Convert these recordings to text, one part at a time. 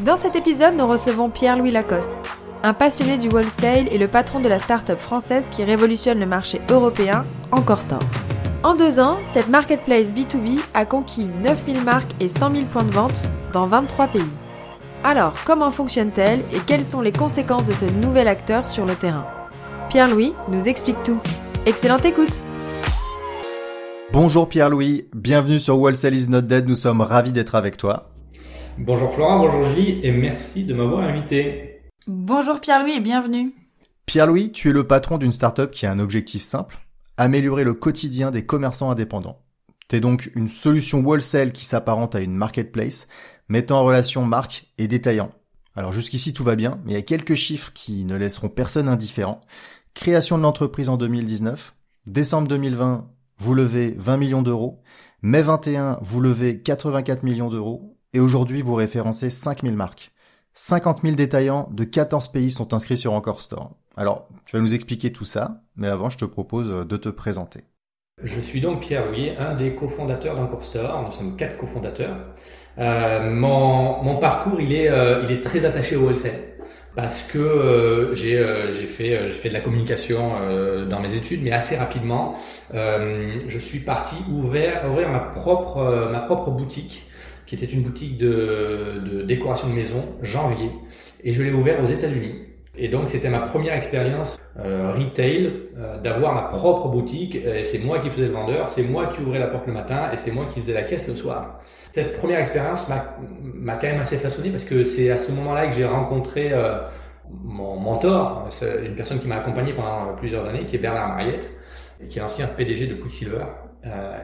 Dans cet épisode, nous recevons Pierre-Louis Lacoste, un passionné du wholesale et le patron de la start-up française qui révolutionne le marché européen, Encore Store. En deux ans, cette marketplace B2B a conquis 9000 marques et 100 000 points de vente dans 23 pays. Alors, comment fonctionne-t-elle et quelles sont les conséquences de ce nouvel acteur sur le terrain? Pierre-Louis nous explique tout. Excellente écoute Bonjour Pierre-Louis, bienvenue sur Wholesale is not dead, nous sommes ravis d'être avec toi. Bonjour Florent, bonjour Julie et merci de m'avoir invité. Bonjour Pierre-Louis et bienvenue. Pierre-Louis, tu es le patron d'une startup qui a un objectif simple, améliorer le quotidien des commerçants indépendants. T'es donc une solution wholesale qui s'apparente à une marketplace, mettant en relation marques et détaillants. Alors jusqu'ici tout va bien, mais il y a quelques chiffres qui ne laisseront personne indifférent. Création de l'entreprise en 2019, décembre 2020, vous levez 20 millions d'euros, mai 21, vous levez 84 millions d'euros, et aujourd'hui vous référencez 5000 marques. 50 000 détaillants de 14 pays sont inscrits sur Encore Store. Alors, tu vas nous expliquer tout ça, mais avant, je te propose de te présenter. Je suis donc Pierre Louis, un des cofondateurs d'Encore Store. Nous sommes quatre cofondateurs. Euh, mon, mon, parcours, il est, euh, il est très attaché au wholesale parce que euh, j'ai euh, fait euh, fait de la communication euh, dans mes études, mais assez rapidement, je suis parti ouvrir ouvrir ma propre ma propre boutique qui était une boutique de, décoration de maison, janvier, et je l'ai ouvert aux États-Unis. Et donc c'était ma première expérience euh, retail, euh, d'avoir ma propre boutique. C'est moi qui faisais le vendeur, c'est moi qui ouvrais la porte le matin et c'est moi qui faisais la caisse le soir. Cette première expérience m'a quand même assez façonné parce que c'est à ce moment-là que j'ai rencontré euh, mon mentor, une personne qui m'a accompagné pendant plusieurs années, qui est Bernard Mariette, et qui est l'ancien PDG de Quicksilver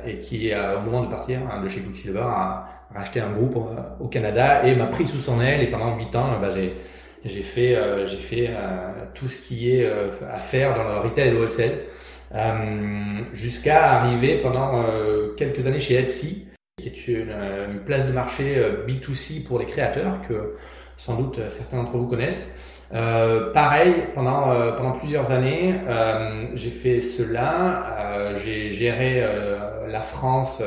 et qui, au moment de partir hein, de chez Quicksilver, a racheté un groupe au Canada et m'a pris sous son aile. Et pendant huit ans, bah, j'ai j'ai fait, euh, j'ai fait euh, tout ce qui est euh, à faire dans le retail et le wholesale, jusqu'à arriver pendant quelques années chez Etsy, qui est une, une place de marché B2C pour les créateurs que sans doute certains d'entre vous connaissent. Euh, pareil, pendant, euh, pendant plusieurs années, euh, j'ai fait cela. j'ai géré la France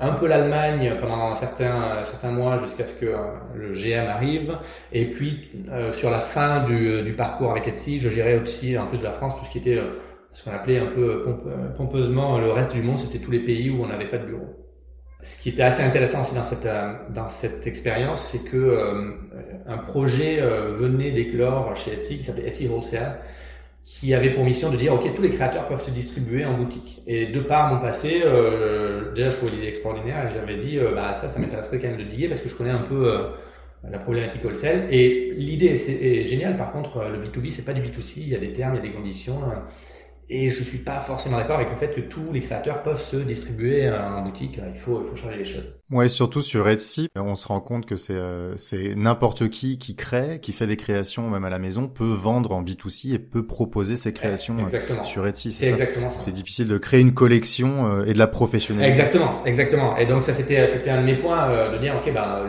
un peu l'Allemagne pendant certains, certains mois jusqu'à ce que euh, le GM arrive. Et puis, euh, sur la fin du, du, parcours avec Etsy, je gérais aussi, en plus de la France, tout ce qui était euh, ce qu'on appelait un peu pompeusement le reste du monde, c'était tous les pays où on n'avait pas de bureau. Ce qui était assez intéressant aussi dans cette, dans cette expérience, c'est que un projet venait d'éclore chez Etsy qui s'appelait Etsy Wholesale qui avait pour mission de dire ok tous les créateurs peuvent se distribuer en boutique. Et de par mon passé euh, déjà je trouvais l'idée extraordinaire et j'avais dit euh, bah ça ça m'intéresserait quand même de diguer parce que je connais un peu euh, la problématique wholesale. Et l'idée est, géniale. Par contre le B2B c'est pas du B2C il y a des termes il y a des conditions et je suis pas forcément d'accord avec le fait que tous les créateurs peuvent se distribuer en boutique. Il faut, il faut changer les choses. Ouais, surtout sur Etsy, on se rend compte que c'est euh, c'est n'importe qui qui crée, qui fait des créations même à la maison, peut vendre en B2C et peut proposer ses créations euh, sur Etsy. C'est exactement ça. C'est difficile de créer une collection euh, et de la professionnaliser. Exactement, exactement. Et donc ça c'était c'était un de mes points de dire ok bah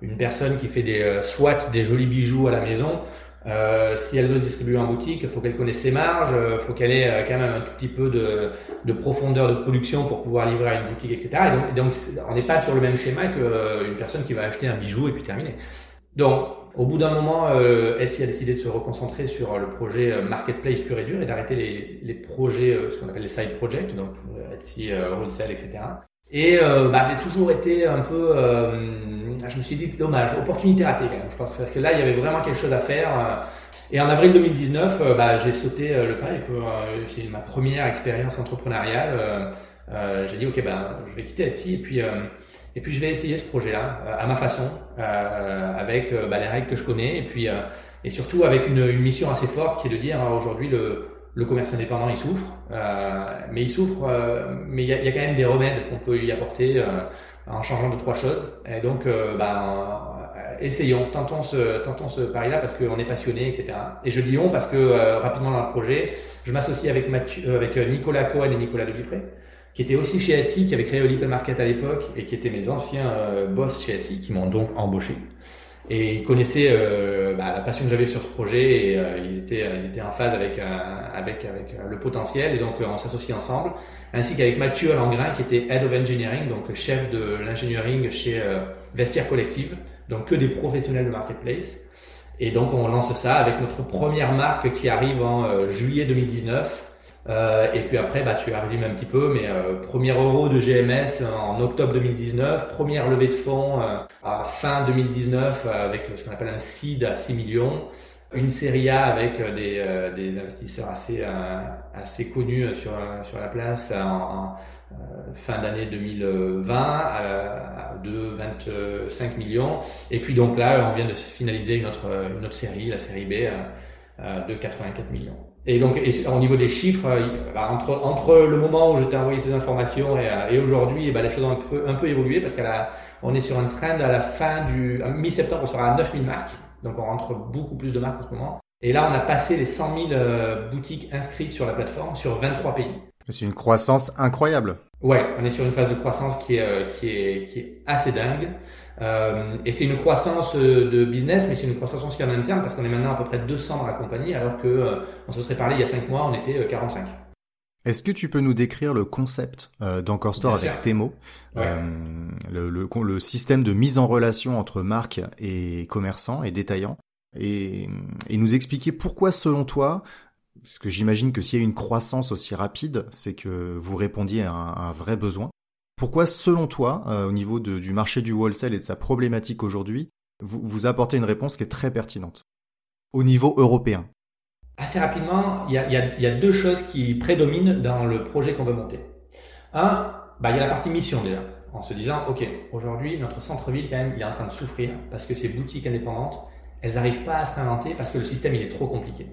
une personne qui fait des soit des jolis bijoux à la maison euh, si elle veut se distribuer en boutique, il faut qu'elle connaisse ses marges, il euh, faut qu'elle ait euh, quand même un tout petit peu de, de, profondeur de production pour pouvoir livrer à une boutique, etc. Et donc, on n'est pas sur le même schéma qu'une personne qui va acheter un bijou et puis terminer. Donc, au bout d'un moment, euh, Etsy a décidé de se reconcentrer sur le projet marketplace pur et dur et d'arrêter les, les, projets, ce qu'on appelle les side projects, donc Etsy, wholesale, etc. Et bah, j'ai toujours été un peu je me suis dit, c'est dommage, opportunité ratée quand même, je pense, parce que là, il y avait vraiment quelque chose à faire. Euh. Et en avril 2019, euh, bah, j'ai sauté euh, le pas, et c'est ma première expérience entrepreneuriale. j'ai dit, ok, ben, je vais quitter Etsy, et puis, et puis je vais essayer ce projet-là, à ma façon, avec bah, les règles que je connais, et puis, et surtout avec une, une, mission assez forte qui est de dire, aujourd'hui, le, le commerce indépendant, il souffre, mais il souffre, mais il y a, quand même des remèdes qu'on peut y apporter en changeant de trois choses. Et donc, ben, essayons, tentons ce, tentons ce pari-là parce qu'on est passionné, etc. Et je dis on parce que rapidement dans le projet, je m'associe avec, Mathieu, avec Nicolas Cohen et Nicolas Delifray qui était aussi chez Etsy, qui avait créé Little Market à l'époque et qui étaient mes anciens boss chez Etsy, qui m'ont donc embauché. Et ils connaissaient euh, bah, la passion que j'avais sur ce projet et euh, ils étaient ils étaient en phase avec euh, avec avec le potentiel. Et donc on s'associe ensemble ainsi qu'avec Mathieu Langrin qui était head of engineering donc chef de l'engineering chez Vestiaire Collective donc que des professionnels de marketplace. Et donc on lance ça avec notre première marque qui arrive en juillet 2019 euh, et puis après, bah, tu as résumé un petit peu, mais euh, premier euro de GMS en octobre 2019, première levée de fonds euh, à fin 2019 avec ce qu'on appelle un seed à 6 millions, une série A avec des, des investisseurs assez, assez connus sur, sur la place en, fin d'année 2020 de 25 millions. Et puis donc là, on vient de finaliser une autre, une autre série, la série B, de 84 millions. Et donc, au niveau des chiffres, euh, bah, entre, entre le moment où je t'ai envoyé ces informations et, euh, et aujourd'hui, eh ben, les choses ont un peu, un peu évolué parce qu'on est sur un trend à la fin du mi-septembre, on sera à 9000 marques. Donc, on rentre beaucoup plus de marques en ce moment. Et là, on a passé les 100 000 euh, boutiques inscrites sur la plateforme sur 23 pays. C'est une croissance incroyable. Ouais, on est sur une phase de croissance qui est, qui est, qui est assez dingue. Euh, et c'est une croissance euh, de business, mais c'est une croissance aussi en interne parce qu'on est maintenant à peu près 200 dans la compagnie, alors que euh, on se serait parlé il y a 5 mois, on était 45. Est-ce que tu peux nous décrire le concept euh, d'Encore Store avec tes mots, le, le, le, système de mise en relation entre marques et commerçants et détaillants, et, et nous expliquer pourquoi, selon toi, parce que j'imagine que s'il y a une croissance aussi rapide, c'est que vous répondiez à un, vrai besoin. Pourquoi, selon toi, euh, au niveau du marché du wholesale et de sa problématique aujourd'hui, vous, apportez une réponse qui est très pertinente au niveau européen? Assez rapidement, il y a, deux choses qui prédominent dans le projet qu'on veut monter. Un, bah, il y a la partie mission déjà, en se disant, OK, aujourd'hui, notre centre-ville, quand même, il est en train de souffrir parce que ces boutiques indépendantes, elles n'arrivent pas à se réinventer parce que le système, il est trop compliqué.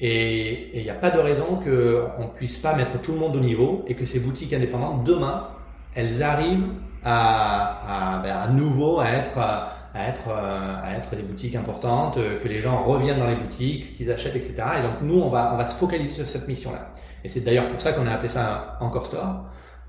Et il n'y a pas de raison qu'on ne puisse pas mettre tout le monde au niveau et que ces boutiques indépendantes, demain, elles arrivent à, à, ben, à nouveau à être, à être, à être des boutiques importantes, que les gens reviennent dans les boutiques, qu'ils achètent, etc. Et donc nous, on va, on va se focaliser sur cette mission-là. Et c'est d'ailleurs pour ça qu'on a appelé ça un Anchor Store.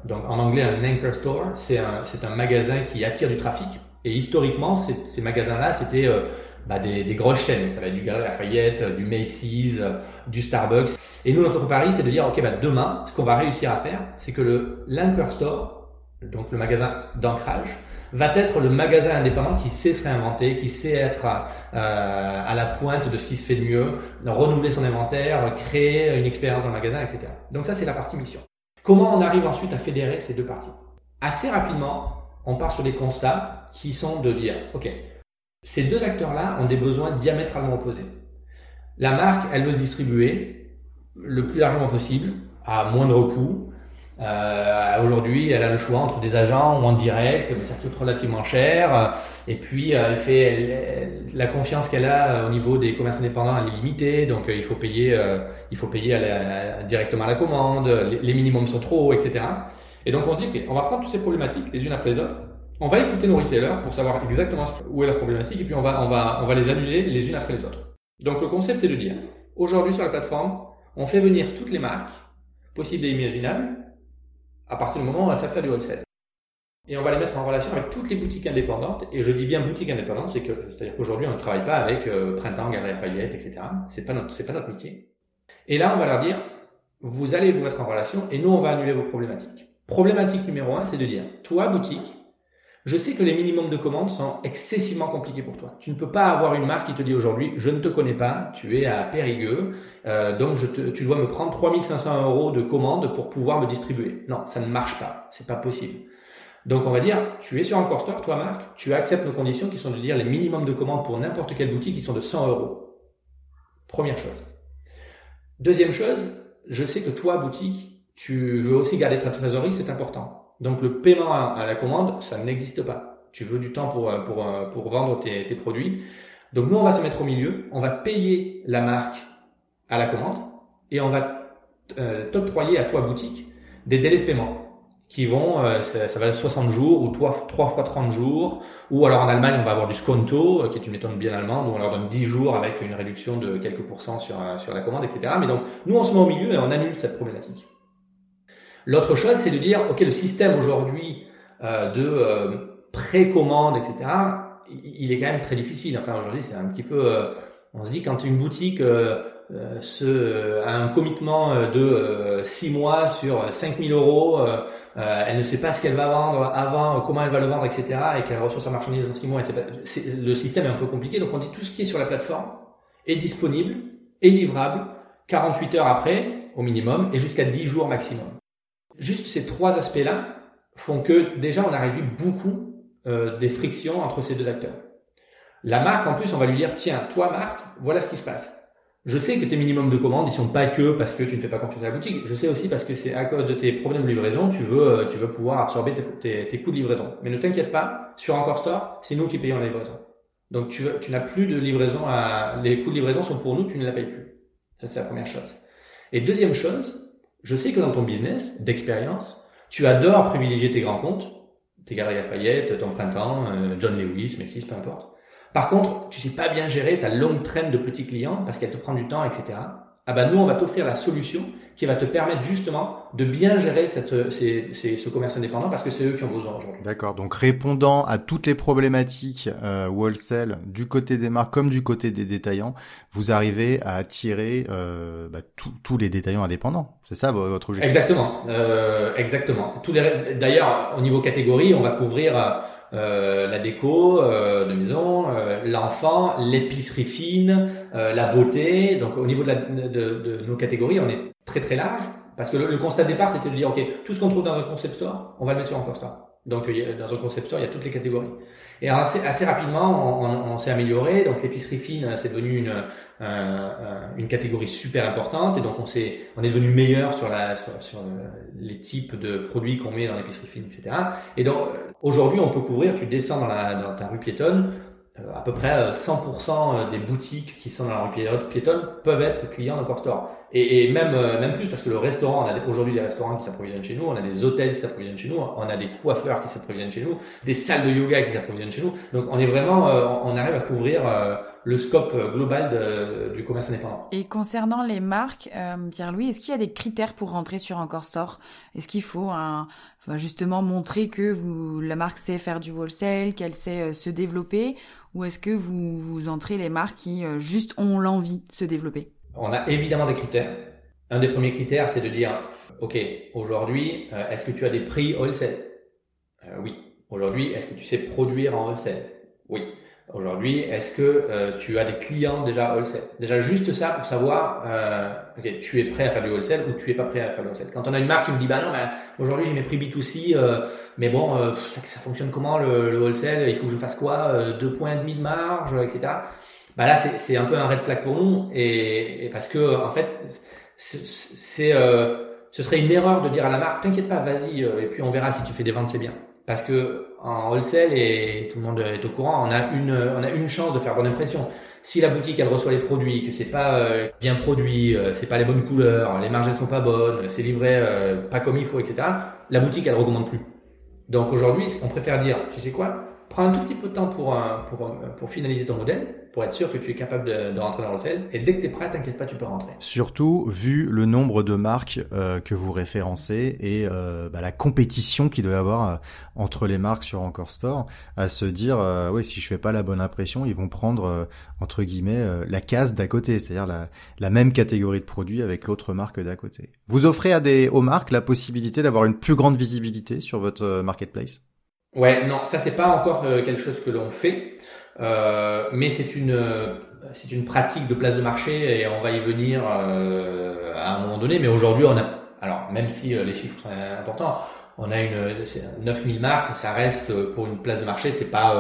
Donc en anglais, un Anchor Store, c'est un, un magasin qui attire du trafic. Et historiquement, ces magasins-là, c'était euh, bah, des, des, grosses chaînes. Ça va être du Galeries Lafayette, du Macy's, du Starbucks. Et nous, notre pari, c'est de dire, OK, bah, demain, ce qu'on va réussir à faire, c'est que le Anchor Store, donc le magasin d'ancrage, va être le magasin indépendant qui sait se réinventer, qui sait être euh, à la pointe de ce qui se fait de mieux, renouveler son inventaire, créer une expérience dans le magasin, etc. Donc ça, c'est la partie mission. Comment on arrive ensuite à fédérer ces deux parties? Assez rapidement, on part sur des constats qui sont de dire, OK, ces deux acteurs-là ont des besoins diamétralement opposés. La marque, elle veut se distribuer le plus largement possible, à moindre coût, euh, Aujourd'hui, elle a le choix entre des agents ou en direct, mais ça coûte relativement cher. Et puis, euh, elle fait la confiance qu'elle a euh, au niveau des commerces indépendants, elle est limitée, donc il faut payer, il faut payer directement à la commande. Les, minimums sont trop hauts, etc. Et donc, on se dit, ok, on va prendre toutes ces problématiques les unes après les autres. On va écouter nos retailers pour savoir exactement où est la problématique, et puis on va, on va, on va les annuler les unes après les autres. Donc, le concept, c'est de dire, aujourd'hui sur la plateforme, on fait venir toutes les marques possibles et imaginables à partir du moment où elles savent faire du wholesale. Et on va les mettre en relation avec toutes les boutiques indépendantes. Et je dis bien boutiques indépendantes, c'est que, c'est-à-dire qu'aujourd'hui, on ne travaille pas avec euh, Printemps, Galerie Lafayette, etc. C'est pas notre, c'est pas notre métier. Et là, on va leur dire, vous allez vous mettre en relation et nous, on va annuler vos problématiques. Problématique numéro un, c'est de dire, toi, boutique, je sais que les minimums de commandes sont excessivement compliqués pour toi. Tu ne peux pas avoir une marque qui te dit aujourd'hui, je ne te connais pas, tu es à Périgueux, euh, donc tu dois me prendre 3500 euros de commandes pour pouvoir me distribuer. Non, ça ne marche pas, c'est pas possible. Donc on va dire, tu es sur un core store, toi marque, tu acceptes nos conditions qui sont de dire les minimums de commandes pour n'importe quelle boutique qui sont de 100 euros. Première chose. Deuxième chose, je sais que toi boutique, tu veux aussi garder ta trésorerie, c'est important. Donc le paiement à, la commande, ça n'existe pas. Tu veux du temps pour, euh, pour, euh, pour vendre tes, tes, produits. Donc nous, on va se mettre au milieu, on va payer la marque à la commande et on va euh, t'octroyer à toi boutique des délais de paiement qui vont, ça, ça, va être 60 jours ou 3, 3 fois 30 jours. Ou alors en Allemagne, on va avoir du sconto, qui est une méthode bien allemande, où on leur donne 10 jours avec une réduction de quelques pourcents sur, sur la commande, etc. Mais donc, nous, on se met au milieu et on annule cette problématique. L'autre chose, c'est de dire, OK, le système aujourd'hui euh, de euh, précommande, etc., il est quand même très difficile. Enfin, aujourd'hui, c'est un petit peu... on se dit, quand une boutique euh, euh, un commitment euh, de 6 mois sur 5000 euros, elle ne sait pas ce qu'elle va vendre avant, comment elle va le vendre, etc. et qu'elle reçoit sa marchandise dans 6 mois. Pas, le système est un peu compliqué, donc on dit tout ce qui est sur la plateforme est disponible, est livrable 48 heures après au minimum et jusqu'à 10 jours maximum. Juste ces trois aspects-là font que déjà on a réduit beaucoup euh, des frictions entre ces deux acteurs. La marque, en plus, on va lui dire, tiens, toi, marque, voilà ce qui se passe je sais que tes minimums de commandes, ils sont pas que parce que tu ne fais pas confiance à la boutique. Je sais aussi parce que c'est à cause de tes problèmes de livraison, tu veux, euh, tu veux pouvoir absorber tes, tes, coûts de livraison. Mais ne t'inquiète pas, sur Encore Store, c'est nous qui payons la livraison. Donc tu, tu n'as plus de livraison à, les coûts de livraison sont pour nous, tu ne la payes plus. Ça, c'est la première chose. Et deuxième chose, je sais que dans ton business, d'expérience, tu adores privilégier tes grands comptes, tes Galeries Lafayette, ton Printemps, euh, John Lewis, Maxis, peu importe. Par contre, tu sais pas bien gérer ta longue traîne de petits clients parce qu'elle te prend du temps, etc. Ah ben nous, on va t'offrir la solution qui va te permettre justement de bien gérer cette, ces, ces, ce commerce indépendant parce que c'est eux qui ont besoin aujourd'hui. D'accord. Donc répondant à toutes les problématiques euh, wholesale du côté des marques comme du côté des détaillants, vous arrivez à attirer euh, bah, tous les détaillants indépendants. C'est ça votre objectif? Exactement. Euh, exactement. Tous les. D'ailleurs, au niveau catégorie, on va couvrir euh, la déco euh, de maison, euh, l'enfant, l'épicerie fine, la beauté. Donc au niveau de, la, de, de, nos catégories, on est très très large parce que le, constat de départ c'était de dire ok tout ce qu'on trouve dans un concept store, on va le mettre sur un store. Donc dans un concept store, il y a toutes les catégories. Et assez, assez rapidement, on, on, s'est amélioré. Donc l'épicerie fine, c'est devenu une, euh, une catégorie super importante. Et donc on s'est, on est devenu meilleur sur la, sur, sur les types de produits qu'on met dans l'épicerie fine, etc. Et donc aujourd'hui, on peut couvrir. Tu descends dans, la, dans ta rue piétonne, euh, à peu près 100% euh, des boutiques qui sont dans la rue piétonne peuvent être clients de Store. Et, et même euh, même plus parce que le restaurant, on a aujourd'hui des restaurants qui s'approvisionnent chez nous, on a des hôtels qui s'approvisionnent chez nous, on a des coiffeurs qui s'approvisionnent chez nous, des salles de yoga qui s'approvisionnent chez nous. Donc on est vraiment, on arrive à couvrir le scope global de, du commerce indépendant. Et concernant les marques, Pierre-Louis, est-ce qu'il y a des critères pour rentrer sur Encore Store? Est-ce qu'il faut un, justement montrer que vous, la marque sait faire du wholesale, qu'elle sait se développer? Ou est-ce que vous, vous entrez les marques qui euh, juste ont l'envie de se développer? On a évidemment des critères. Un des premiers critères, c'est de dire, OK, aujourd'hui, euh, est-ce que tu as des prix wholesale? Euh, Oui. Aujourd'hui, est-ce que tu sais produire en wholesale? Oui. Aujourd'hui, est-ce que euh, tu as des clients déjà wholesale? Déjà juste ça pour savoir, euh, ok, tu es prêt à faire du wholesale ou tu es pas prêt à faire du wholesale? Quand on a une marque qui me dit, bah non, bah, aujourd'hui j'ai mes prix B2C, euh, mais bon, ça, ça, fonctionne comment le, le, wholesale? Il faut que je fasse quoi? Deux points et demi de marge, etc. Bah là, c'est un peu un red flag pour nous, et, parce que en fait, c'est ce serait une erreur de dire à la marque, t'inquiète pas, vas-y, et puis on verra si tu fais des ventes, c'est bien. Parce que en wholesale, et tout le monde est au courant, on a une, on a une chance de faire bonne impression. Si la boutique elle reçoit les produits, que c'est pas euh, bien produit, euh, c'est pas les bonnes couleurs, les marges elles sont pas bonnes, c'est livré euh, pas comme il faut, etc. La boutique elle recommande plus. Donc aujourd'hui, on préfère dire, tu sais quoi, prends un tout petit peu de temps pour, pour, pour finaliser ton modèle, pour être sûr que tu es capable de, de rentrer dans le sel. Et dès que tu es prêt, t'inquiète pas, tu peux rentrer. Surtout vu le nombre de marques euh, que vous référencez et euh, bah, la compétition qu'il doit y avoir euh, entre les marques sur Encore Store, à se dire, oui, si je fais pas la bonne impression, ils vont prendre entre guillemets la case d'à côté, c'est-à-dire la, la même catégorie de produits avec l'autre marque d'à côté. Vous offrez à des aux marques la possibilité d'avoir une plus grande visibilité sur votre marketplace? Ouais, non, ça c'est pas encore quelque chose que l'on fait. Euh, mais c'est une c'est une pratique de place de marché et on va y venir euh, à un moment donné. Mais aujourd'hui, on a alors même si euh, les chiffres sont importants, on a une 9000 marques, ça reste pour une place de marché, c'est pas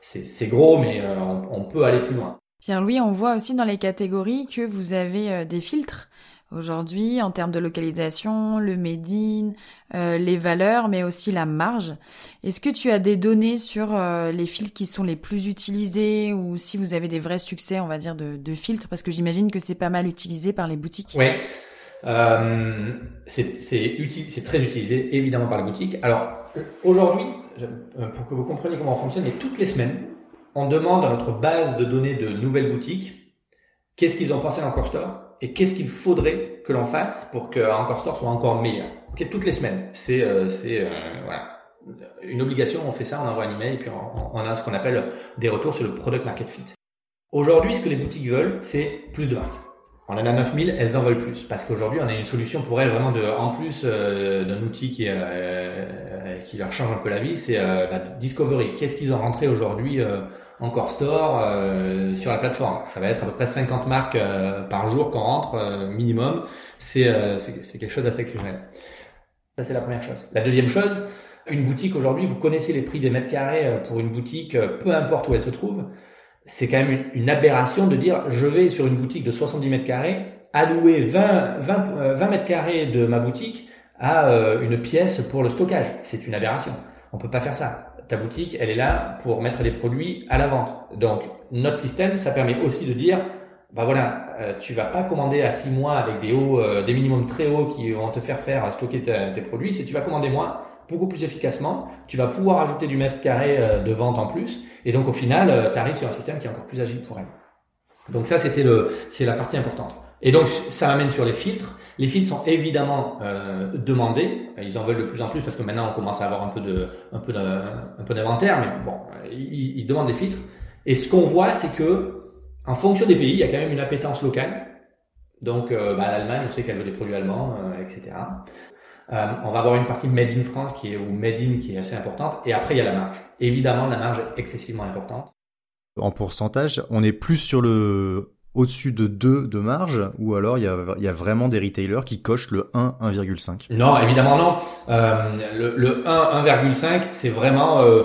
c'est gros, mais on, on, peut aller plus loin. Pierre-Louis, on voit aussi dans les catégories que vous avez des filtres aujourd'hui en termes de localisation, le made in, euh, les valeurs, mais aussi la marge. Est-ce que tu as des données sur euh, les filtres qui sont les plus utilisés ou si vous avez des vrais succès, on va dire, de, filtres? Parce que j'imagine que c'est pas mal utilisé par les boutiques. Oui. Euh, c'est très utilisé évidemment par la boutique. Alors aujourd'hui, pour que vous compreniez comment on fonctionne, mais toutes les semaines, on demande à notre base de données de nouvelles boutiques qu'est-ce qu'ils ont pensé d'Encore Store et qu'est-ce qu'il faudrait que l'on fasse pour que Encore Store soit encore meilleur? Okay, toutes les semaines, c'est euh, c'est voilà une obligation, on fait ça, on envoie un email et puis on, a ce qu'on appelle des retours sur le product market fit. Aujourd'hui, ce que les boutiques veulent, c'est plus de marques. On en a 9000, elles en veulent plus parce qu'aujourd'hui, on a une solution pour elles vraiment de, en plus euh, d'un outil qui, euh, qui leur change un peu la vie, c'est euh, discovery. Qu'est-ce qu'ils ont rentré aujourd'hui en core store sur la plateforme Ça va être à peu près 50 marques par jour qu'on rentre minimum. C'est c'est quelque chose d'assez exceptionnel. Ça c'est la première chose. La deuxième chose, une boutique aujourd'hui, vous connaissez les prix des mètres carrés euh, pour une boutique, euh, peu importe où elle se trouve. C'est quand même une, aberration de dire je vais sur une boutique de 70 mètres carrés allouer 20, 20, 20 mètres carrés de ma boutique à euh, une pièce pour le stockage. C'est une aberration. On peut pas faire ça. Ta boutique, elle est là pour mettre des produits à la vente. Donc notre système, ça permet aussi de dire bah voilà, tu vas pas commander à 6 mois avec des hauts, des minimums très hauts qui vont te faire faire stocker tes produits. Si tu vas commander moins, beaucoup plus efficacement, tu vas pouvoir ajouter du mètre carré euh, de vente en plus, et donc au final, euh, tu arrives sur un système qui est encore plus agile pour elle. Donc ça, c'était le, c'est la partie importante. Et donc ça amène sur les filtres. Les filtres sont évidemment euh, demandés. Ils en veulent de plus en plus parce que maintenant on commence à avoir un peu de, un peu un peu d'inventaire, mais bon, ils, ils, demandent des filtres. Et ce qu'on voit, c'est que en fonction des pays, il y a quand même une appétence locale. Donc, bah, l'Allemagne, on sait qu'elle veut des produits allemands, etc. Euh, on va avoir une partie made in France qui est ou made in qui est assez importante, et après il y a la marge. Évidemment, la marge est excessivement importante. En pourcentage, on est plus sur le au-dessus de 2 de marge ou alors il y a, y a vraiment des retailers qui cochent le 1, 1,5 Non, évidemment non. Euh, le, le 1, 1,5, c'est vraiment euh,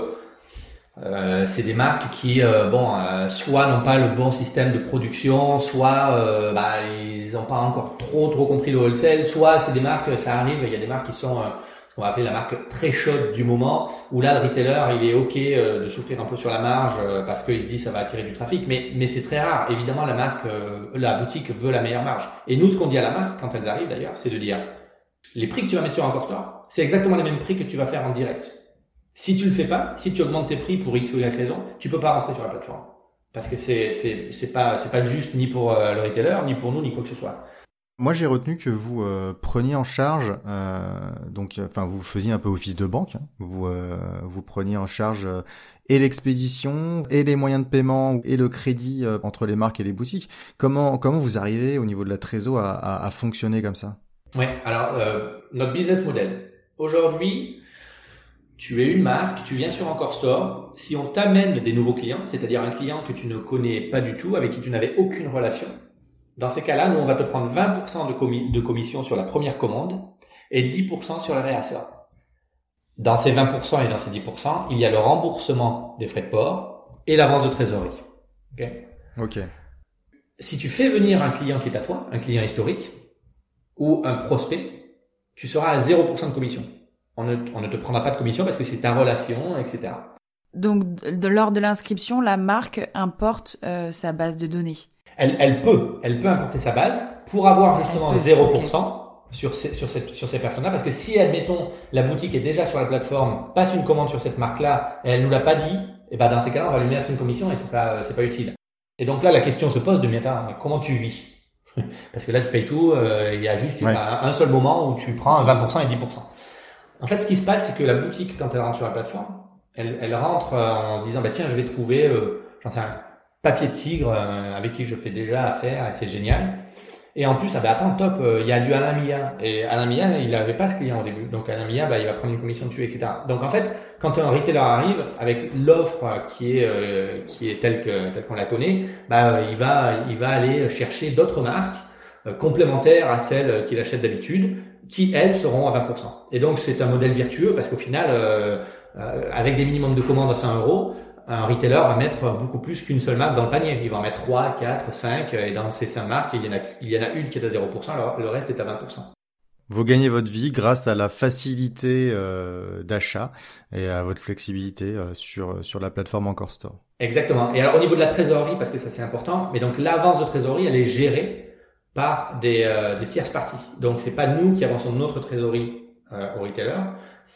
euh, c'est des marques qui, bon, soit n'ont pas le bon système de production, soit bah, ils n'ont pas encore trop trop compris le wholesale, soit c'est des marques, ça arrive, il y a des marques qui sont ce qu'on va appeler la marque très chaude du moment, où là le retailer il est ok de souffrir un peu sur la marge parce qu'il se dit ça va attirer du trafic, mais mais c'est très rare. Évidemment la marque, la boutique veut la meilleure marge. Et nous ce qu'on dit à la marque quand elles arrivent d'ailleurs, c'est de dire les prix que tu vas mettre sur un store, c'est exactement les mêmes prix que tu vas faire en direct. Si tu le fais pas, si tu augmentes tes prix pour X ou Y raison, tu peux pas rentrer sur la plateforme. Parce que c'est, c'est, c'est pas, c'est pas juste ni pour euh, le retailer, ni pour nous, ni quoi que ce soit. Moi, j'ai retenu que vous euh, preniez en charge, euh, donc, enfin, vous faisiez un peu office de banque. Hein. vous, vous preniez en charge et l'expédition, et les moyens de paiement, et le crédit entre les marques et les boutiques. Comment, comment vous arrivez au niveau de la trésor à, à, à fonctionner comme ça? Ouais. Alors, notre business model aujourd'hui, tu es une marque, tu viens sur Encore Store, si on t'amène des nouveaux clients, c'est-à-dire un client que tu ne connais pas du tout, avec qui tu n'avais aucune relation, dans ces cas-là, nous, on va te prendre 20% de, de commission sur la première commande et 10% sur la réassort. Dans ces 20% et dans ces 10%, il y a le remboursement des frais de port et l'avance de trésorerie. Ok? Ok. Si tu fais venir un client qui est à toi, un client historique ou un prospect, tu seras à 0% de commission on ne, te prendra pas de commission parce que c'est ta relation, etc. Donc, de, lors de l'inscription, la marque importe euh, sa base de données. Elle, peut, elle peut importer sa base pour avoir justement 0% sur ces, sur, cette, sur ces personnes-là. Parce que si, admettons, la boutique est déjà sur la plateforme, passe une commande sur cette marque-là et elle nous l'a pas dit, et ben dans ces cas-là, on va lui mettre une commission et c'est pas, c'est pas utile. Et donc là, la question se pose de, mais comment tu vis? Parce que là, tu payes tout, euh, il y a juste un seul moment où tu prends 20% et 10%. En fait, ce qui se passe, c'est que la boutique, quand elle rentre sur la plateforme, elle, elle rentre euh, en disant, bah tiens, je vais trouver, euh, j'en sais un papier tigre euh, avec qui je fais déjà affaire et c'est génial. Et en plus, ah bah attends, top, il y a du Alain Mia. Et Alain Mia, il n'avait pas ce client au début. Donc Alain Mia, bah, il va prendre une commission dessus, etc. Donc en fait, quand un retailer arrive avec l'offre qui est qui est telle que telle qu'on la connaît, bah il va il va aller chercher d'autres marques complémentaires à celles qu'il achète d'habitude qui, elles, seront à 20%. Et donc, c'est un modèle vertueux parce qu'au final, euh, euh, avec des minimums de commandes à 100 euros, un retailer va mettre beaucoup plus qu'une seule marque dans le panier. Il va en mettre 3, 4, 5, et dans ces 5 marques, il y en a, il y en a une qui est à 0%, le, le reste est à 20%. Vous gagnez votre vie grâce à la facilité euh, d'achat et à votre flexibilité euh, sur sur la plateforme Encore Store. Exactement. Et alors au niveau de la trésorerie, parce que ça c'est important, mais donc l'avance de trésorerie, elle est gérée par des, euh, des tierces parties. Donc c'est pas nous qui avançons notre trésorerie euh, au retailer,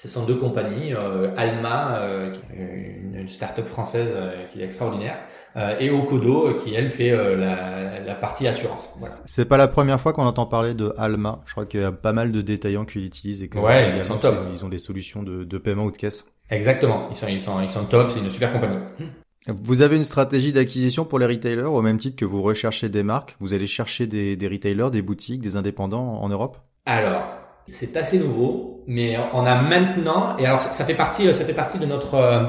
ce sont deux compagnies, euh, Alma, euh, une, start-up française euh, qui est extraordinaire, euh, et Okodo qui elle fait euh, la, la partie assurance. Voilà. C'est pas la première fois qu'on entend parler de Alma. Je crois qu'il y a pas mal de détaillants qui l'utilisent et que Ouais, ils sont top. Ils ont des solutions de, de paiement ou de caisse. Exactement, ils sont ils sont ils sont top, c'est une super compagnie. Vous avez une stratégie d'acquisition pour les retailers au même titre que vous recherchez des marques? Vous allez chercher des, des retailers, des boutiques, des indépendants en Europe? Alors, c'est assez nouveau, mais on a maintenant, et alors ça fait partie, ça fait partie de notre, euh,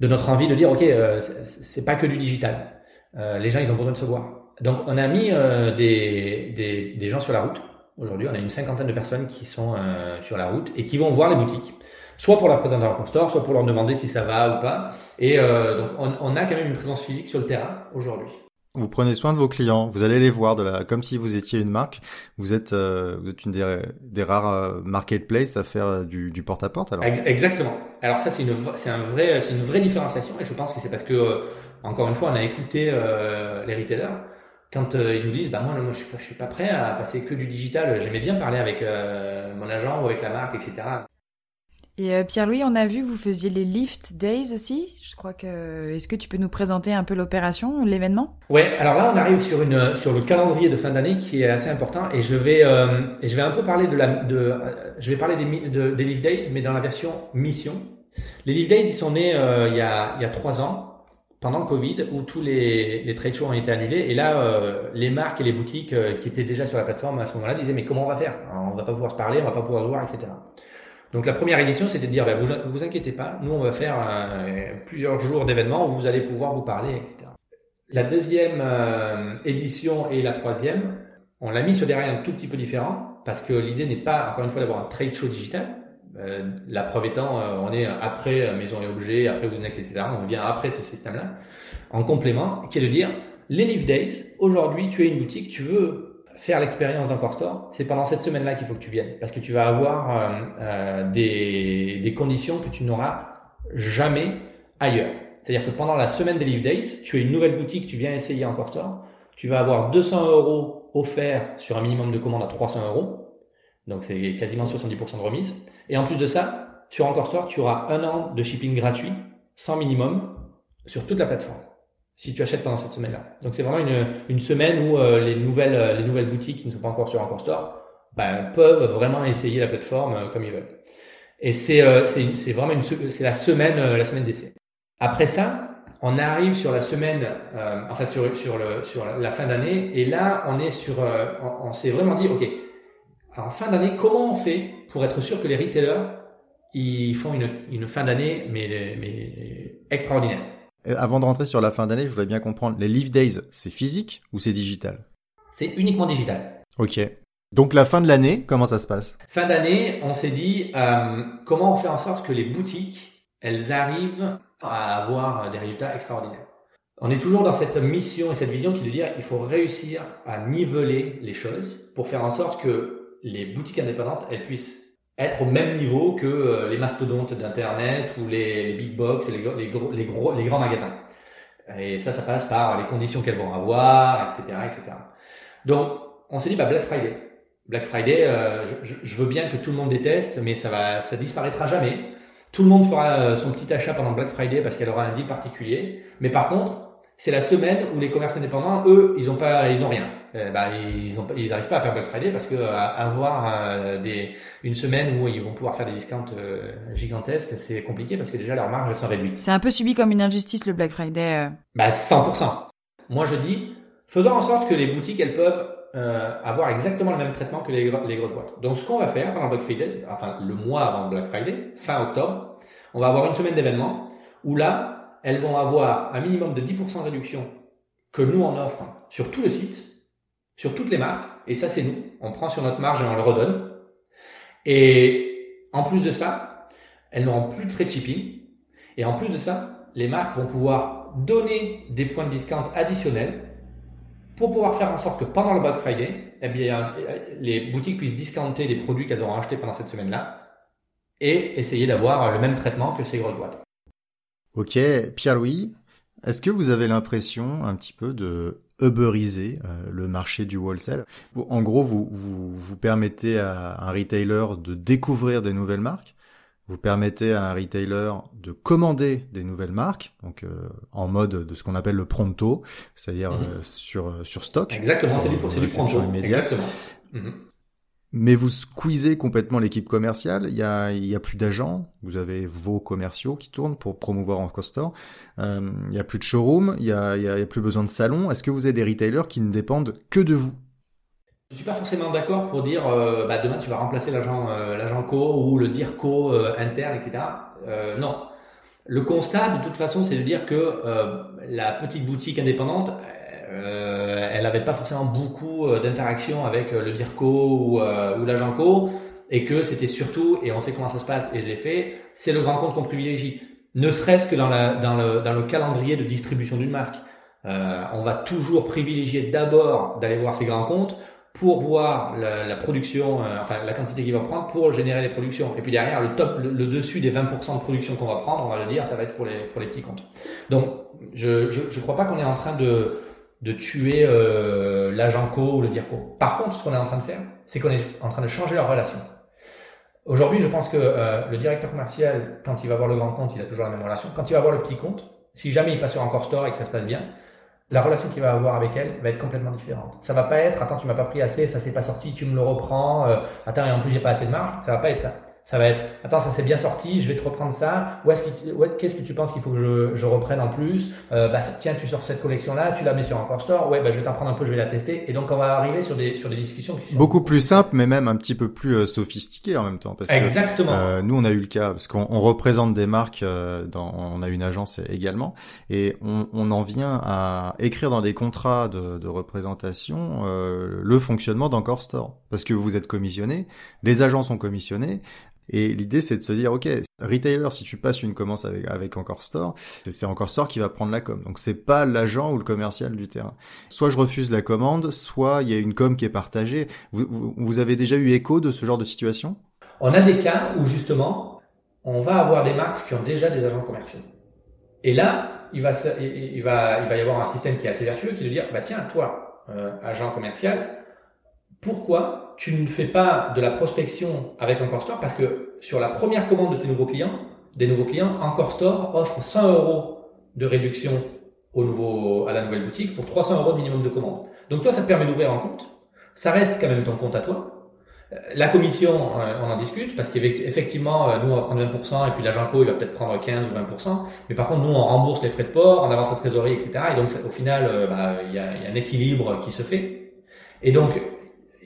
de notre envie de dire, ok, euh, c'est- pas que du digital. Euh, les gens, ils ont besoin de se voir. Donc, on a mis euh, des, des, des gens sur la route. Aujourd'hui, on a une cinquantaine de personnes qui sont euh, sur la route et qui vont voir les boutiques, soit pour leur présenter leur store, soit pour leur demander si ça va ou pas. Et euh, donc, on, on a quand même une présence physique sur le terrain aujourd'hui. Vous prenez soin de vos clients. Vous allez les voir de la, comme si vous étiez une marque. Vous êtes, euh, vous êtes une des, des rares euh, marketplaces à faire euh, du, du porte-à-porte. Alors, Ex- Exactement. Alors ça, c'est une, c'est un vrai, c'est une vraie différenciation, et je pense que c'est parce que, euh, encore une fois, on a écouté euh, les retailers quand euh, ils nous disent, bah moi, moi, je suis pas, je suis pas prêt à passer que du digital. J'aimais bien parler avec mon agent ou avec la marque, etc. Euh, Pierre-Louis, on a vu, vous faisiez les Lift Days aussi. Je crois que. Est-ce que tu peux nous présenter un peu l'opération, l'événement? Ouais. Alors là, on arrive sur le calendrier de fin d'année qui est assez important, et je vais, euh, un peu parler de euh, je vais parler des, Live Days, mais dans la version mission. Les Live Days, ils sont nés il y a, trois ans. pendant le Covid où tous les, les trade shows ont été annulés et là les marques et les boutiques qui étaient déjà sur la plateforme à ce moment-là disaient mais comment on va faire? On va pas pouvoir se parler, on va pas pouvoir se voir, etc. Donc la première édition c'était de dire bah, vous vous inquiétez pas, nous on va faire euh, plusieurs jours d'événements où vous allez pouvoir vous parler, etc. La deuxième euh, édition et la troisième, on l'a mis sur des rails un tout petit peu différents parce que l'idée n'est pas encore une fois d'avoir un trade show digital, euh, la preuve étant, euh, on est après euh, Maison et Objets, après Woodnext, etc. On vient après ce système-là, en complément, qui est de dire, les Live Days, aujourd'hui, tu es une boutique, tu veux faire l'expérience d'un core store, c'est pendant cette semaine-là qu'il faut que tu viennes, parce que tu vas avoir euh, euh, des, conditions que tu n'auras jamais ailleurs. C'est-à-dire que pendant la semaine des Live Days, tu es une nouvelle boutique, tu viens essayer un core store, tu vas avoir 200 euros offerts sur un minimum de commande à 300 euros, donc c'est quasiment 70% de remise. Et en plus de ça, sur Encore Store, tu auras un an de shipping gratuit, sans minimum, sur toute la plateforme, si tu achètes pendant cette semaine-là. Donc c'est vraiment une, une semaine où euh, les, nouvelles, euh, les nouvelles boutiques qui ne sont pas encore sur Encore Store bah, peuvent vraiment essayer la plateforme euh, comme ils veulent. Et c'est euh, c'est vraiment une, c'est la semaine euh, la semaine d'essai. Après ça, on arrive sur la semaine, euh, enfin sur sur le sur la, fin d'année, et là on est sur, on, on s'est vraiment dit, ok, en fin d'année, comment on fait pour être sûr que les retailers ils font une, une fin d'année mais, mais extraordinaire? Avant de rentrer sur la fin d'année, je voudrais bien comprendre, les Leave Days, c'est physique ou c'est digital? C'est uniquement digital. Ok. Donc la fin de l'année, comment ça se passe? Fin d'année, on s'est dit euh, comment on fait en sorte que les boutiques elles arrivent à avoir des résultats extraordinaires. On est toujours dans cette mission et cette vision qui est de dire il faut réussir à niveler les choses pour faire en sorte que les boutiques indépendantes elles puissent être au même niveau que euh, les mastodontes d'internet ou les, big box, les, gros- les, grands magasins. Et ça, ça passe par les conditions qu'elles vont avoir, etc., etc. Donc, on s'est dit bah, Black Friday. Black Friday, euh, je veux bien que tout le monde déteste, mais ça va, ça disparaîtra jamais. Tout le monde fera euh, son petit achat pendant Black Friday parce qu'elle aura un deal particulier. Mais par contre, c'est la semaine où les commerces indépendants, eux, ils ont pas, ils ont rien. Euh, bah, ils ont, pas- à faire Black Friday parce que euh, avoir euh, des, une semaine où ils vont pouvoir faire des discounts euh, gigantesques, c'est compliqué parce que déjà leurs marges sont réduites. C'est un peu subi comme une injustice le Black Friday. euh. Bah 100%. Moi je dis, faisons en sorte que les boutiques elles peuvent avoir exactement le même traitement que les grosses boîtes. Donc ce qu'on va faire pendant Black Friday, enfin le mois avant Black Friday, fin octobre, on va avoir une semaine d'événements où là, elles vont avoir un minimum de 10% de réduction que nous on offre sur tout le site, sur toutes les marques, et ça c'est nous. On prend sur notre marge et on le redonne. Et en plus de ça, elles n'auront plus de frais de shipping. Et en plus de ça, les marques vont pouvoir donner des points de discount additionnels pour pouvoir faire en sorte que pendant le Black Friday, eh les boutiques puissent discounter les produits qu'elles auront achetés pendant cette semaine-là et essayer d'avoir le même traitement que ces grosses boîtes. Ok, Pierre-Louis, est-ce que vous avez l'impression un petit peu de uberiser le marché du wholesale. En gros, vous, vous, vous permettez à un retailer de découvrir des nouvelles marques, vous permettez à un retailer de commander des nouvelles marques, donc en mode de ce qu'on appelle le pronto, c'est-à-dire mhm. sur sur stock. Exactement, c'est du, pronto. Immédiate. Exactement. Mhm mais vous squeezez complètement l'équipe commerciale. Il y a, plus d'agents. Vous avez vos commerciaux qui tournent pour promouvoir en Store. Euh, il y a plus de showroom. Il y a, plus besoin de salons. Est-ce que vous avez des retailers qui ne dépendent que de vous? Je suis pas forcément d'accord pour dire euh, bah, demain tu vas remplacer l'agent euh, l'agent co ou le DIRCO euh, interne, etc. Non. Le constat de toute façon, c'est de dire que la petite boutique indépendante, euh, elle n'avait pas forcément beaucoup euh, d'interaction avec euh, le DIRCO ou, ou l'agent co, et que c'était surtout, et on sait comment ça se passe, et je l'ai fait, c'est le grand compte qu'on privilégie. Ne serait-ce que dans, la, dans, le, dans le calendrier de distribution d'une marque. Euh, on va toujours privilégier d'abord d'aller voir ces grands comptes pour voir la, la production, enfin la quantité qu'il va prendre pour générer les productions. Et puis derrière, le top, le, dessus des 20% de production qu'on va prendre, on va le dire, ça va être pour les, pour les petits comptes. Donc, je ne crois pas qu'on est en train de, de tuer euh, l'agent co ou le DIRCO. Par contre, ce qu'on est en train de faire, c'est qu'on est en train de changer leur relation. Aujourd'hui, je pense que euh, le directeur commercial, quand il va voir le grand compte, il a toujours la même relation. Quand il va voir le petit compte, si jamais il passe sur Encore Store et que ça se passe bien, la relation qu'il va avoir avec elle va être complètement différente. Ça va pas être, attends, tu m'as pas pris assez, ça s'est pas sorti, tu me le reprends, euh, attends, et en plus j'ai pas assez de marge. Ça va pas être ça. Ça va être, attends, ça s'est bien sorti, je vais te reprendre ça. Où est-ce que, qu'est-ce que tu penses qu'il faut que je, je reprenne en plus? Euh, Bah tiens, tu sors cette collection-là, tu la mets sur Encore Store. Ouais, bah je vais t'en prendre un peu, je vais la tester. Et donc on va arriver sur des sur des discussions qui sont beaucoup plus simples, mais même un petit peu plus euh, sophistiquées en même temps. Parce Exactement. euh, nous, on a eu le cas parce qu'on représente des marques. Euh, dans, on a une agence également, et on, on en vient à écrire dans des contrats de, de représentation euh, le fonctionnement d'Encore Store, parce que vous êtes commissionné, les agents sont commissionnés. Et l'idée, c'est de se dire, ok, retailer, si tu passes une commande avec, avec Encore Store, c'est Encore Store qui va prendre la com. Donc c'est pas l'agent ou le commercial du terrain. Soit je refuse la commande, soit il y a une com qui est partagée. Vous, vous avez déjà eu écho de ce genre de situation? On a des cas où justement, on va avoir des marques qui ont déjà des agents commerciaux. Et là, il va, il va, il va y avoir un système qui est assez vertueux qui de dire, bah tiens, toi, euh, agent commercial, pourquoi tu ne fais pas de la prospection avec Encore Store Parce que sur la première commande de tes nouveaux clients, des nouveaux clients, Encore Store offre 100 euros de réduction au nouveau, à la nouvelle boutique pour 300 euros de minimum de commande. Donc toi, ça te permet d'ouvrir un compte. Ça reste quand même ton compte à toi. La commission, euh, on en discute parce qu'effectivement, euh, nous on va prendre 20% et puis l'agent co il va peut-être prendre 15 ou 20%. Mais par contre, nous on rembourse les frais de port, on avance la trésorerie, etc. Et donc au final, euh, bah, il y a un équilibre qui se fait. Et donc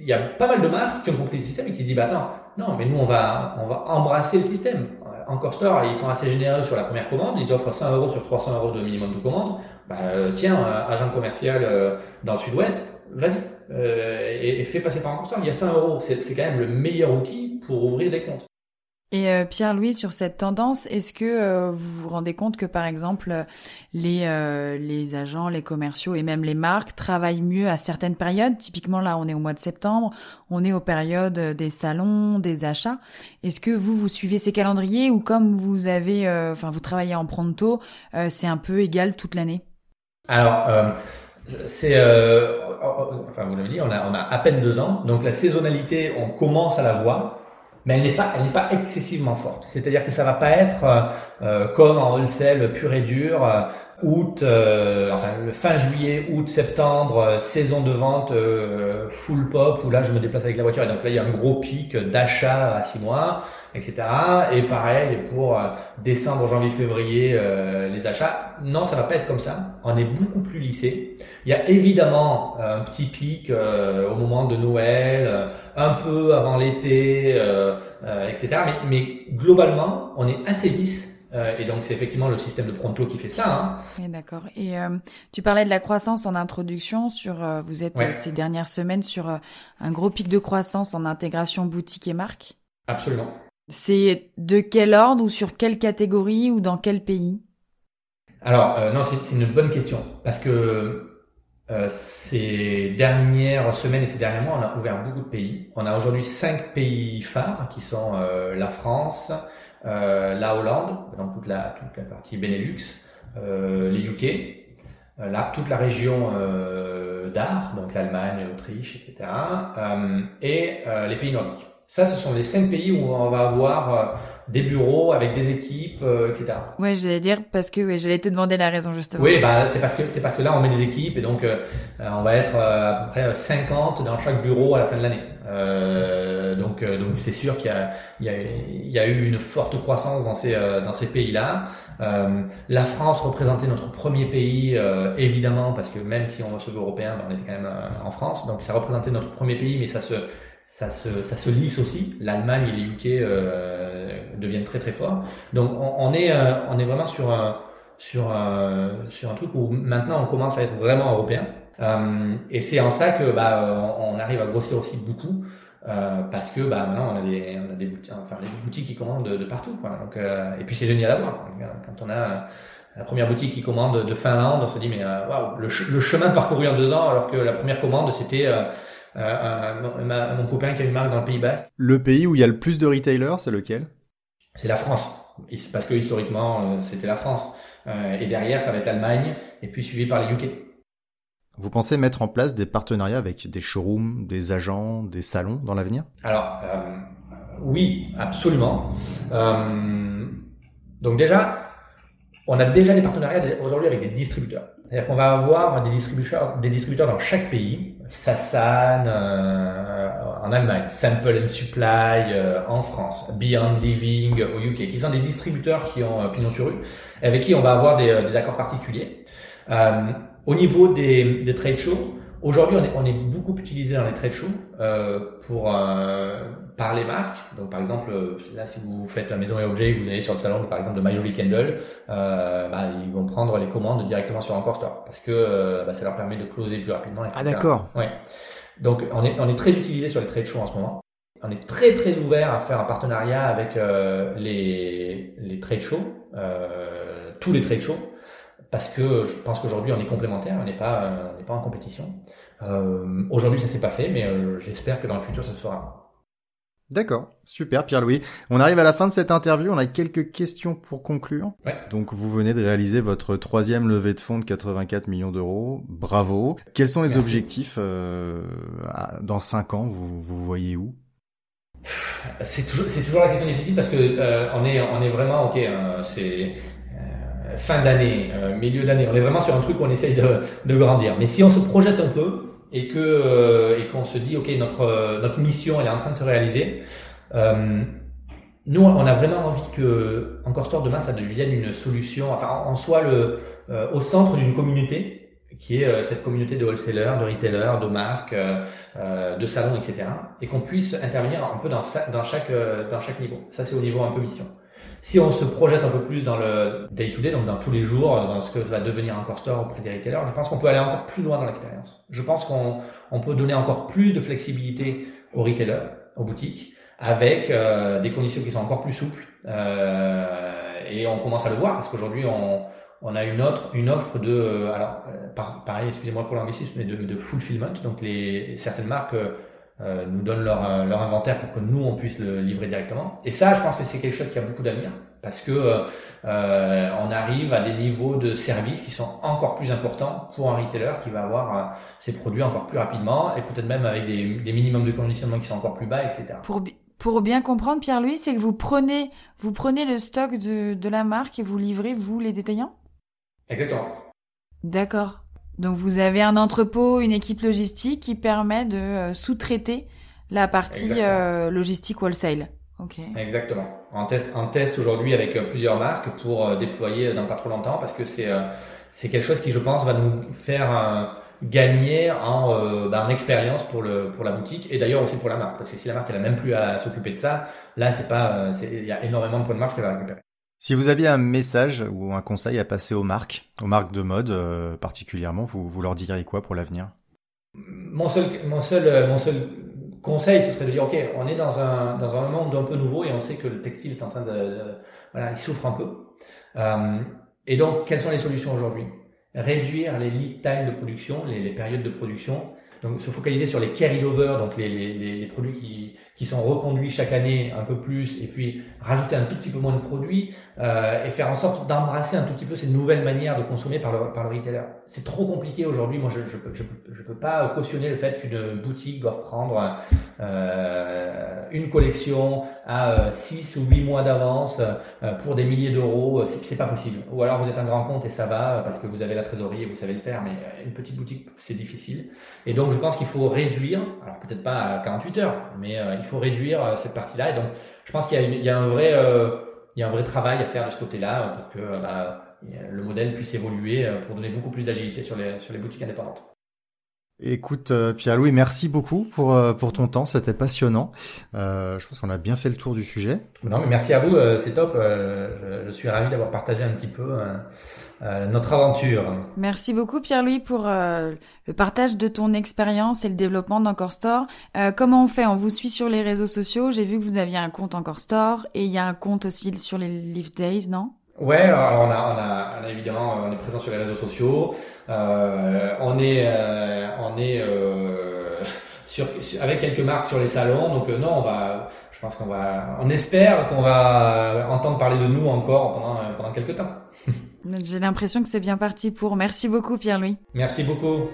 il y a pas mal de marques qui ont compris le système et qui se disent, bah attends, non, mais nous, on va, on va embrasser le système. Encore Store, ils sont assez généreux sur la première commande, ils offrent 100 euros sur 300 euros de minimum de commande. Bah, euh, tiens, euh, agent commercial euh, dans le sud-ouest, vas-y, et, et, fais passer par Encore Store. Il y a 100 euros, c'est quand même le meilleur outil pour ouvrir des comptes. Et euh, Pierre-Louis, sur cette tendance, est-ce que euh, vous vous rendez compte que, par exemple, les, euh, les agents, les commerciaux et même les marques travaillent mieux à certaines périodes? Typiquement, là, on est au mois de septembre, on est aux périodes des salons, des achats. Est-ce que vous, vous suivez ces calendriers ou comme vous avez, enfin, vous travaillez en pronto, c'est un peu égal toute l'année? Alors, c'est, enfin, vous l'avez dit, on a, on a à peine deux ans, donc la saisonnalité, on commence à la voir mais elle n'est pas, elle n'est pas excessivement forte. C'est-à-dire que ça va pas être euh, euh comme en wholesale pur et dur, euh, août, euh, enfin fin juillet, août, septembre, saison de vente full pop où là je me déplace avec la voiture et donc là il y a un gros pic d'achat à six mois etc. Et pareil pour euh, décembre, janvier, février, euh, les achats. Non, ça va pas être comme ça. On est beaucoup plus lissé. Il y a évidemment euh, un petit pic au moment de Noël, un peu avant l'été, etc. Mais, mais, globalement, on est assez lisse. et donc c'est effectivement le système de Pronto qui fait ça. Hein. Oui, d'accord. Et tu parlais de la croissance en introduction. Sur, vous êtes ces dernières semaines sur un gros pic de croissance en intégration boutique et marque. Absolument. C'est de quel ordre ou sur quelle catégorie ou dans quel pays? Alors, euh, non, c'est une bonne question parce que euh, ces dernières semaines et ces derniers mois, on a ouvert beaucoup de pays. On a aujourd'hui cinq pays phares qui sont euh, la France, la Hollande, donc toute la, toute la partie Benelux, les UK, là, toute la région d'art, donc l'Allemagne, l'Autriche, etc., et les pays nordiques. Ça, ce sont les cinq pays où on va avoir des bureaux avec des équipes, euh, etc. Ouais, j'allais dire parce que ouais, j'allais te demander la raison justement. Oui, bah c'est parce que c'est parce que là on met des équipes et donc euh, on va être euh, à peu près 50 dans chaque bureau à la fin de l'année. Euh, donc donc c'est sûr qu'il y a il y a il y a eu une forte croissance dans ces dans ces pays-là. la France représentait notre premier pays évidemment parce que même si on recevait européen, ben, on était quand même en France, donc ça représentait notre premier pays, mais ça se ça se, ça se lisse aussi. L'Allemagne et les UK euh, deviennent très très forts. Donc on, est, euh, on est vraiment sur un, sur, un, sur un truc où maintenant on commence à être vraiment européen. Euh, et c'est en ça que bah, on, arrive à grossir aussi beaucoup. Euh, parce que bah, maintenant on a des, on a des boutiques, enfin des boutiques qui commandent de, partout. Quoi. Donc, euh, et puis c'est génial à voir. Quand on a la première boutique qui commande de Finlande, on se dit mais waouh, le, le, chemin parcouru en deux ans, alors que la première commande c'était euh, mon copain qui a une marque dans le Pays Basque. Le pays où il y a le plus de retailers, c'est lequel? C'est la France. Parce que historiquement, euh, c'était la France. Euh, et derrière, ça va être l'Allemagne, et puis suivi par les UK. Vous pensez mettre en place des partenariats avec des showrooms, des agents, des salons dans l'avenir? Alors, euh, oui, absolument. Euh, donc déjà, on a déjà des partenariats aujourd'hui avec des distributeurs. C'est-à-dire qu'on va avoir des distributeurs, des distributeurs dans chaque pays. Sasan euh, en Allemagne, Sample and Supply euh, en France, Beyond Living au UK, qui sont des distributeurs qui ont euh, pignon sur rue, avec qui on va avoir des, des accords particuliers. au niveau des, des trade shows, aujourd'hui on est, on est beaucoup utilisé dans les trade shows pour par les marques. Donc par exemple, euh, là si vous faites un maison et objet, vous allez sur le salon par exemple de My Jolie Candle, euh, bah, ils vont prendre les commandes directement sur Encore Store parce que euh, bah, ça leur permet de closer plus rapidement. Ah d'accord. Ouais. Donc on est on est très utilisé sur les trade shows en ce moment. On est très très ouvert à faire un partenariat avec euh, les les trade shows, euh, tous les trade shows, parce que je pense qu'aujourd'hui on est complémentaires, on n'est pas on n'est pas en compétition. aujourd'hui ça s'est pas fait, mais j'espère que dans le futur ça se fera. D'accord, super Pierre-Louis. On arrive à la fin de cette interview, on a quelques questions pour conclure. Donc vous venez de réaliser votre troisième levée de fonds de 84 millions d'euros, bravo. Quels sont les objectifs euh, dans cinq ans? Vous, vous voyez où? C'est toujours, toujours la question difficile parce que euh, on est on est vraiment ok, hein, c'est euh, fin d'année, milieu d'année, on est vraiment sur un truc où on essaye de, de grandir. Mais si on se projette un peu, et que euh, et qu'on se dit ok notre euh, notre mission elle est en train de se réaliser. Euh, nous, on a vraiment envie que Encore Store demain ça devienne une solution, enfin en soit le au centre d'une communauté qui est cette communauté de wholesalers, de retailers, de marques, de salons, etc. Et qu'on puisse intervenir un peu dans, dans chaque dans chaque niveau. Ça c'est au niveau un peu mission. Si on se projette un peu plus dans le day-to-day, donc dans tous les jours, dans ce que va devenir Encore Store auprès des retailers, je pense qu'on peut aller encore plus loin dans l'expérience. Je pense qu'on on peut donner encore plus de flexibilité aux retailers, aux boutiques, avec euh, des conditions qui sont encore plus souples. Euh, et on commence à le voir parce qu'aujourd'hui on, on a une autre une offre de euh, alors pareil excusez-moi pour l'anglicisme mais de, de fulfillment donc les certaines marques euh, nous donnent leur, euh, leur inventaire pour que nous on puisse le livrer directement. Et ça, je pense que c'est quelque chose qui a beaucoup d'avenir parce que euh, on arrive à des niveaux de service qui sont encore plus importants pour un retailer qui va avoir ses produits encore plus rapidement et peut-être même avec des, des minimums de conditionnement qui sont encore plus bas, etc. Pour, pour bien comprendre, Pierre-Louis, c'est que vous prenez, vous prenez le stock de, de la marque et vous livrez, vous, les détaillants? Exactement. D'accord. Donc vous avez un entrepôt, une équipe logistique qui permet de euh, sous-traiter la partie euh, logistique wholesale. Ok. Exactement. En test, en test aujourd'hui avec euh, plusieurs marques pour déployer dans pas trop longtemps parce que c'est c'est quelque chose qui je pense va nous faire gagner en, bah, en expérience pour le pour la boutique et d'ailleurs aussi pour la marque parce que si la marque elle a même plus à s'occuper de ça, là c'est pas il y a énormément de points de marge qu'elle va récupérer. Si vous aviez un message ou un conseil à passer aux marques, aux marques de mode euh, particulièrement, vous, vous leur diriez quoi pour l'avenir? Mon seul, mon, seul, euh, mon seul conseil, ce serait de dire, OK, on est dans un, dans un monde un peu nouveau et on sait que le textile est en train de... voilà, il souffre un peu. Euh, et donc, quelles sont les solutions aujourd'hui? Réduire les lead time de production, les, les, périodes de production, donc se focaliser sur les carry-over, donc les, produits qui, qui sont reconduits chaque année un peu plus, et puis rajouter un tout petit peu moins de produits, euh, et faire en sorte d'embrasser un tout petit peu ces nouvelles manières de consommer par le, par le retailer. C'est trop compliqué aujourd'hui. Moi, je je, je, je, peux pas cautionner le fait qu'une boutique doive prendre euh, une collection à 6 euh, ou 8 mois d'avance pour des milliers d'euros. C'est pas possible. Ou alors vous êtes un grand compte et ça va parce que vous avez la trésorerie et vous savez le faire, mais une petite boutique, c'est difficile. Et donc, je pense qu'il faut réduire, alors peut-être pas à 48 heures, mais il faut réduire cette partie-là. Et donc, je pense qu'il y, a un vrai travail à faire de ce côté-là pour que bah, le modèle puisse évoluer euh, pour donner beaucoup plus d'agilité sur les, sur les boutiques indépendantes. Écoute, euh, Pierre-Louis, merci beaucoup pour, euh, pour ton temps, c'était passionnant. Euh, je pense qu'on a bien fait le tour du sujet. Non, mais merci à vous, c'est top. Je, je, suis ravi d'avoir partagé un petit peu notre aventure. Merci beaucoup, Pierre-Louis, pour le partage de ton expérience et le développement d'Encore Store. comment on fait? On vous suit sur les réseaux sociaux. J'ai vu que vous aviez un compte Encore Store et il y a un compte aussi sur les Live Days, non? Ouais, alors on a, on a, on a évidemment, on est présent sur les réseaux sociaux. Euh, on est, euh, on est euh, sur, avec quelques marques sur les salons. Donc euh, non, on va, je pense qu'on va, on espère qu'on va entendre parler de nous encore pendant, pendant quelques temps. J'ai l'impression que c'est bien parti pour. Merci beaucoup, Pierre-Louis. Merci beaucoup.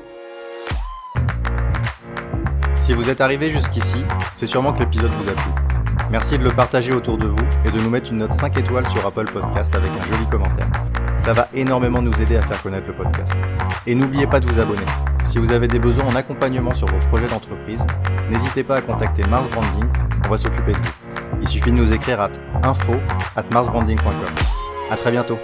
Si vous êtes arrivé jusqu'ici, c'est sûrement que l'épisode vous a plu. Merci de le partager autour de vous et de nous mettre une note 5 étoiles sur Apple Podcast avec un joli commentaire. Ça va énormément nous aider à faire connaître le podcast. Et n'oubliez pas de vous abonner. Si vous avez des besoins en accompagnement sur vos projets d'entreprise, n'hésitez pas à contacter Mars Branding, on va s'occuper de vous. Il suffit de nous écrire à info at marsbranding.com. À très bientôt.